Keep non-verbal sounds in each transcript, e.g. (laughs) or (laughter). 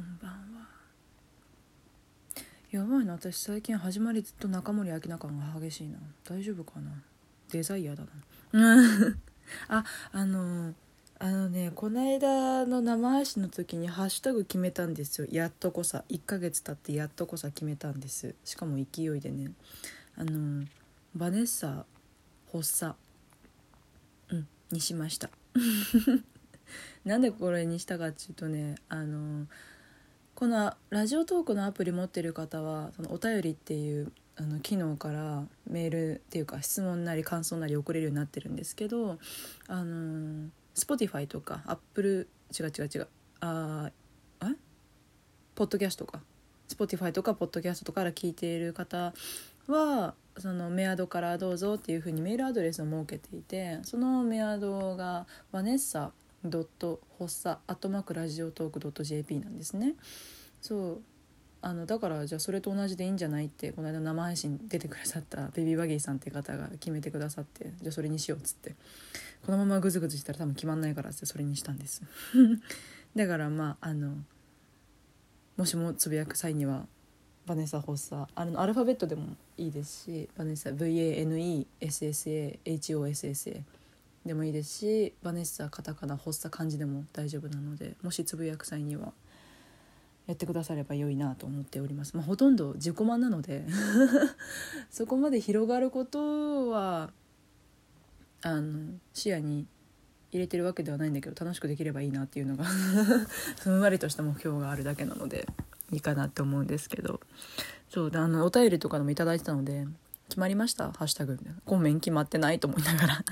こんばんは。やばいな私最近始まりずっと中森明菜感が激しいな。大丈夫かな？デザイアだな。う (laughs) んああのあのねこの間の生配信の時にハッシュタグ決めたんですよ。やっとこさ。1ヶ月経ってやっとこさ決めたんです。しかも勢いでね。あのバネッサ発作うんにしました。(laughs) なんでこれにしたかっていうとねあのこのラジオトークのアプリ持ってる方はそのお便りっていうあの機能からメールっていうか質問なり感想なり送れるようになってるんですけどあの Spotify とか Apple 違う違う違うああポッドキャストか。Spotify とかポッドキャストとから聞いている方はそのメアドからどうぞっていうふうにメールアドレスを設けていてそのメアドがバネッサドット発作アットマークラジオトークドット JP なんですね。そう。あのだからじゃあそれと同じでいいんじゃないってこの間生配信出てくださったベビーバギーさんって方が決めてくださってじゃあそれにしようっつって。このままグズグズしたら多分決まんないからってそれにしたんです。(laughs) だからまああのもしもつぶやく際にはバネサ・ホッサあのアルファベットでもいいですしバネサ VANESSAHOSSA でもいいですしバネッサカタカナホッサ漢字でも大丈夫なのでもしつぶやく際にはやってくだされば良いなと思っております、まあ、ほとんど自己満なので (laughs) そこまで広がることはあの視野に入れてるわけではないんだけど楽しくできればいいなっていうのが (laughs) ふんわりとした目標があるだけなのでいいかなって思うんですけど。そうあのお便りとかでも頂いてたので決まりました？ハッシュタグ。みたいな本面決まってないと思いながら。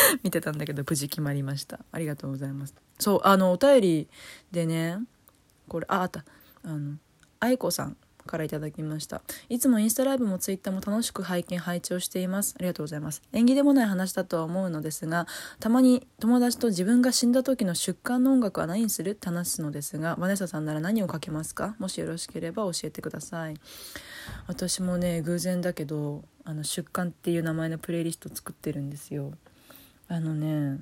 (laughs) 見てたんだけど無事決まりました。ありがとうございます。そうあのお便りでねこれああった。あの愛子さんからいただきました。いつもインスタライブもツイッターも楽しく拝見拝聴しています。ありがとうございます。縁起でもない話だとは思うのですがたまに友達と自分が死んだ時の出棺の音楽は何にする？って話すのですがバネサさんなら何をかけますか？もしよろしければ教えてください。私もね偶然だけどあの出棺っていう名前のプレイリスト作ってるんですよ。あのね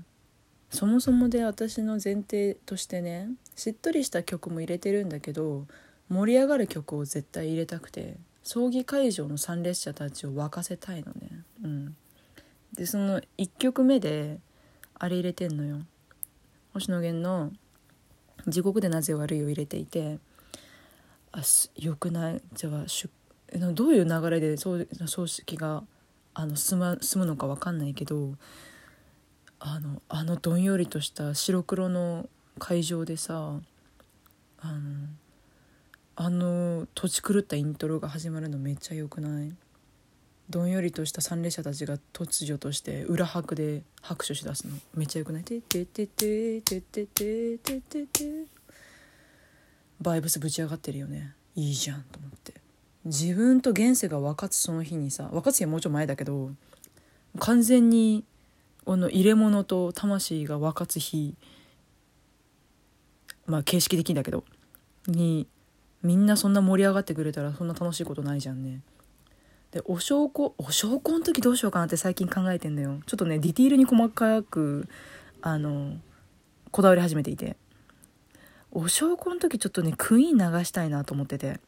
そもそもで私の前提としてねしっとりした曲も入れてるんだけど盛り上がる曲を絶対入れたくて葬儀会場の参列者たちを沸かせたいのね。うん。でその1曲目であれ入れてんのよ。星野源の「地獄でなぜ悪い」を入れていてあよくない？じゃあしどういう流れで葬式があの進むのか分かんないけどあのあのどんよりとした白黒の会場でさあのあの土地狂ったイントロが始まるのめっちゃよくない？どんよりとした参列者たちが突如として裏拍で拍手しだすの。めっちゃよくない？ててててててててててバイブスぶち上がってるよね。いいじゃんと思って。自分と現世が分かつその日にさ分かつ日はもうちょい前だけど完全にこの入れ物と魂が分かつ日まあ形式的だけどにみんなそんな盛り上がってくれたらそんな楽しいことないじゃんね。でお証拠お証拠の時どうしようかなって最近考えてんだよ。ちょっとねディティールに細かくあのこだわり始めていて。お証拠の時ちょっとねクイーン流したいなと思ってて。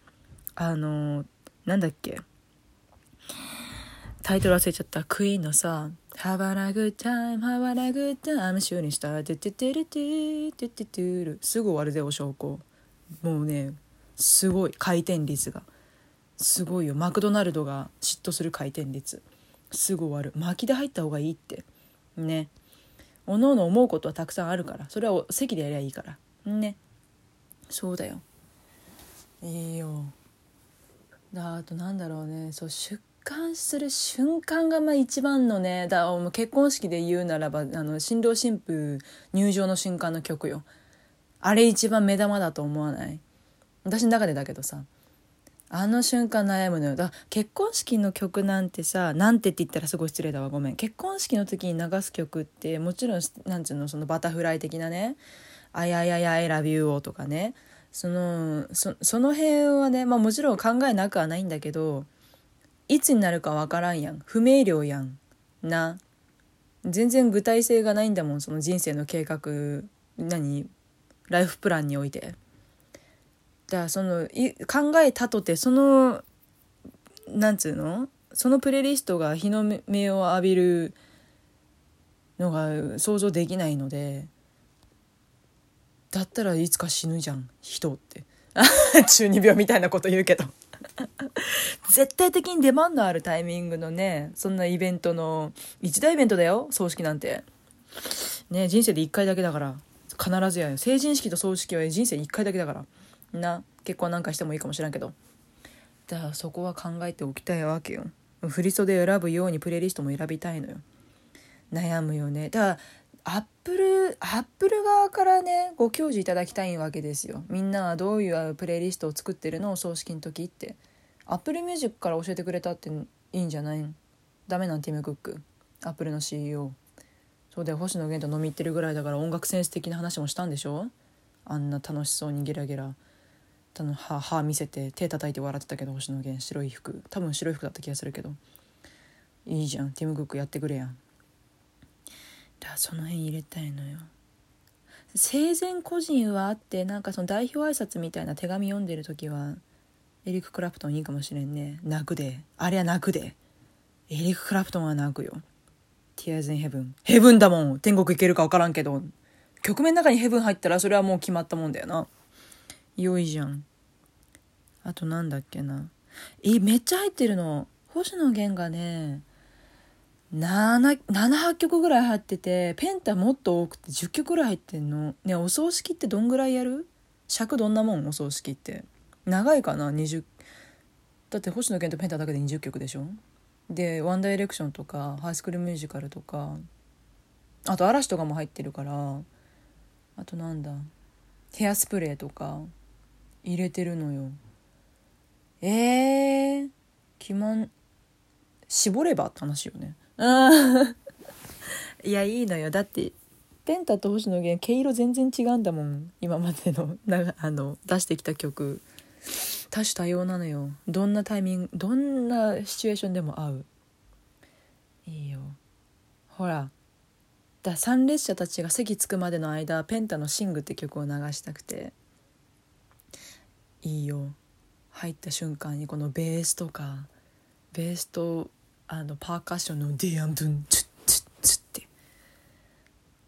あのなんだっけ。タイトル忘れちゃった。クイーンのさ「Have a good time, have a good time, shooting star, てててててててる」すぐ終わるぜお証拠もうねすごい回転率がすごいよマクドナルドが嫉妬する回転率すぐ終わる巻きで入った方がいいってねおのおの思うことはたくさんあるからそれは席でやりゃいいからねそうだよいいよだあとなんだろうねそう出棺する瞬間がまあ一番のねだ結婚式で言うならばあの新郎新婦入場の瞬間の曲よ。あれ一番目玉だと思わない？私の中でだけどさ。あの瞬間悩むのよ。だ結婚式の曲なんてさなんてって言ったらすごい失礼だわ。ごめん。結婚式の時に流す曲ってもちろんなんつうの？そのバタフライ的なね「あややや I love you」をとかね。そのそその辺はね、まあ、もちろん考えなくはないんだけどいつになるかわからんやん。不明瞭やん。な。全然具体性がないんだもんその人生の計画。何？ライフプランにおいて。だからその考えたとてそのなんつうの？そのプレイリストが日の目を浴びるのが想像できないので。だったらいつか死ぬじゃん人って。(laughs) 中二病みたいなこと言うけど。(laughs) 絶対的に出番のあるタイミングのねそんなイベントの一大イベントだよ葬式なんて。ね人生で1回だけだから必ずやよ。成人式と葬式は人生1回だけだから。な結婚なんかしてもいいかもしれんけど。だからそこは考えておきたいわけよ。振り袖選ぶようにプレイリストも選びたいのよ。悩むよね。だからアップルアップル側からねご教示いただきたいわけですよ。みんなはどういうプレイリストを作ってるのお葬式の時って。アップルミュージックから教えてくれたっていいんじゃない？んダメなんティム・クック。アップルの CEO そうだよ星野源と飲み行ってるぐらいだから音楽センス的な話もしたんでしょ？あんな楽しそうにゲラゲラ。歯歯見せて手叩いて笑ってたけど星野源。白い服。多分白い服だった気がするけど。いいじゃん。ティム・クックやってくれやん。だその辺入れたいのよ。生前個人はあってなんかその代表挨拶みたいな手紙読んでる時はエリック・クラプトンいいかもしれんね。泣くで。あれは泣くで。エリック・クラプトンは泣くよ。Tears in Heaven ヘブンだもん。天国行けるか分からんけど。曲名の中にヘブン入ったらそれはもう決まったもんだよな。良いじゃん。あとなんだっけな。えめっちゃ入ってるの。星野源がね78曲ぐらい入っててペンタもっと多くて10曲ぐらい入ってんの。ねお葬式ってどんぐらいやる？尺どんなもん？お葬式って。長いかな？20だって星野源とペンタだけで20曲でしょ？で「ワンダイレクション」とか「ハイスクールミュージカル」とかあと嵐とかも入ってるからあとなんだ？ヘアスプレーとか入れてるのよ。えー、決まん絞ればって話よね。う (laughs) んいやいいのよ。だってペンタと星野源毛色全然違うんだもん。今までのなあの出してきた曲。多種多様なのよ。どんなタイミングどんなシチュエーションでも合う。いいよ。ほら。だ参列者たちが席着くまでの間ペンタの「シング」って曲を流したくて。いいよ。入った瞬間にこのベースとかベースとあのパーカッションの「ディアンドゥンチュッチュッチュッ」って。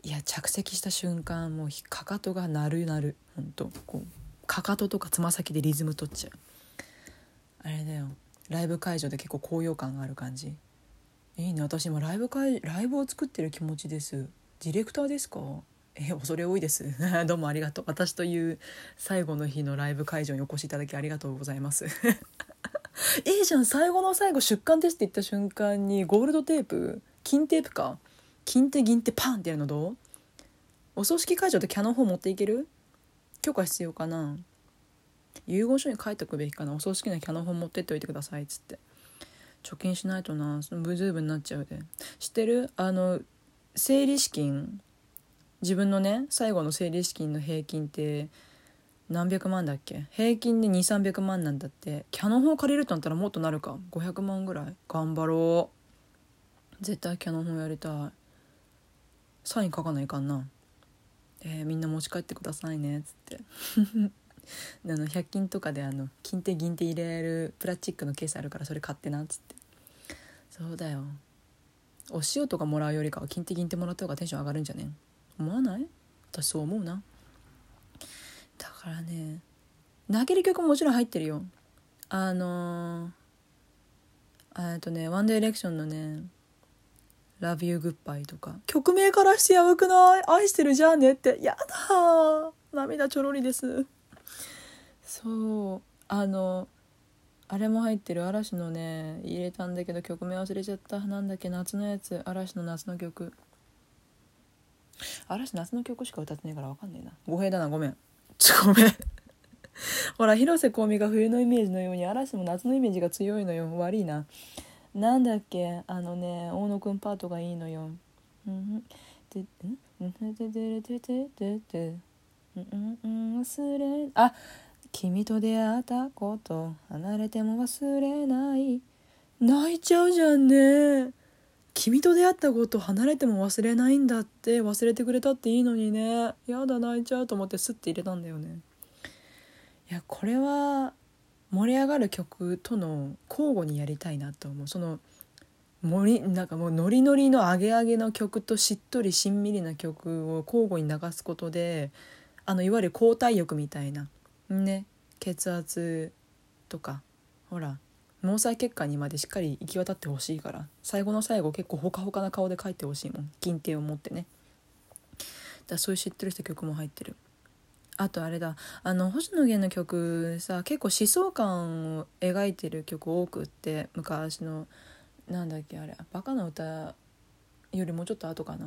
いや着席した瞬間もうかかとが鳴る鳴る。ほんとこう。かかととかつま先でリズム取っちゃう。あれだよ。ライブ会場で結構高揚感がある感じ。いいね。私今ライブ会ライブを作ってる気持ちです。ディレクターですか？え恐れ多いです。(laughs) どうもありがとう。私という最後の日のライブ会場にお越しいただきありがとうございます。(laughs) いいじゃん。最後の最後出棺ですって言った瞬間にゴールドテープ？金テープか？金手銀手パンってやるのどう？お葬式会場でキャノン砲持っていける？許可必要かな？遺言書に書いておくべきかな？お葬式にはキャノン砲持ってっておいてくださいっつって。貯金しないとな。そのブズーブになっちゃうで。知ってる？あの生理資金。自分のね最後の生理資金の平均って何百万だっけ？平均で2300万なんだって。キャノン砲借りるとなったらもっとなるか。500万ぐらい。頑張ろう。絶対キャノン砲やりたい。サイン書かないかんな。えー、みんな持ち帰ってくださいねっつって。(laughs) あの100均とかであの金手銀手入れるプラスチックのケースあるからそれ買ってな。っつって。そうだよ。お塩とかもらうよりかは金手銀手もらった方がテンション上がるんじゃね？思わない？私そう思うな。だからね泣ける曲ももちろん入ってるよ。あのー、えっとねワンディレクションのね「Love You Goodbye」とか。曲名からしてやばくない？愛してるじゃんねって。やだ涙ちょろりです。そう。あのあれも入ってる嵐のね入れたんだけど曲名忘れちゃった。なんだっけ夏のやつ。嵐の夏の曲。嵐夏の曲しか歌ってないから分かんねえな。語弊だな。ごめん。ちょごめん。ほら広瀬香美が冬のイメージのように嵐も夏のイメージが強いのよ。悪いな。なんだっけ？あのね大野くんパートがいいのよ。うんでん。忘れあ君と出会ったこと。離れても忘れない。泣いちゃうじゃんね。君と出会ったこと離れても忘れないんだって。忘れてくれたっていいのにね。やだ泣いちゃうと思ってスッて入れたんだよね。いやこれは盛り上がる曲との交互にやりたいなと思う。その森なんかもうノリノリのアゲアゲの曲としっとりしんみりな曲を交互に流すことであのいわゆる交代浴みたいな。ね。血圧とかほら毛細血管にまでしっかり行き渡ってほしいから最後の最後結構ほかほかな顔で書いてほしいもん。金手を持ってね。だそういうしっとりした曲も入ってる。あとあれだ。あの星野源の曲さ結構思想感を描いてる曲多くって昔のなんだっけあれ「バカな歌」よりもうちょっと後かな。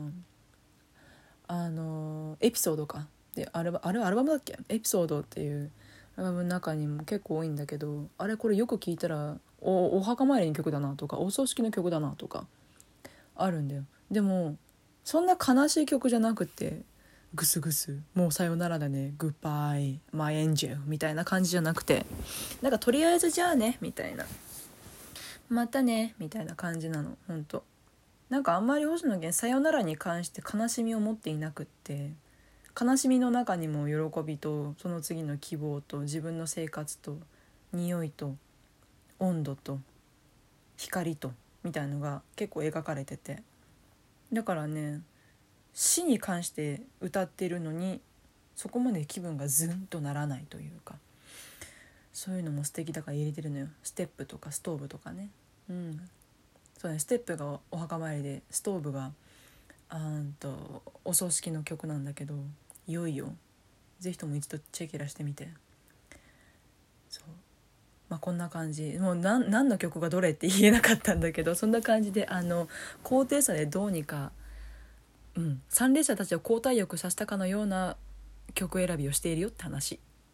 あのエピソードか。であれあれアルバムだっけ？エピソードっていうアルバムの中にも結構多いんだけどあれこれよく聞いたらおお墓参りの曲だなとかお葬式の曲だなとかあるんだよ。でもそんな悲しい曲じゃなくてグスグス。もうさよならだね。グッバイマイエンジェルみたいな感じじゃなくて。なんかとりあえずじゃあね。みたいな。またね。みたいな感じなの。ほんと。なんかあんまり星野源さよならに関して悲しみを持っていなくって。悲しみの中にも喜びとその次の希望と自分の生活と匂いと温度と光とみたいのが結構描かれてて。だからね死に関して歌ってるのにそこまで気分がズンとならないというかそういうのも素敵だから入れてるのよ。ステップとかストーブとかね。うん。そうねステップがお墓参りでストーブがあんとお葬式の曲なんだけどいよいよ是非とも一度チェケラしてみて。そう。まあこんな感じ。もう何何の曲がどれって言えなかったんだけどそんな感じであの高低差でどうにかうん、参列者たちを交代浴させたかのような曲選びをしているよって話。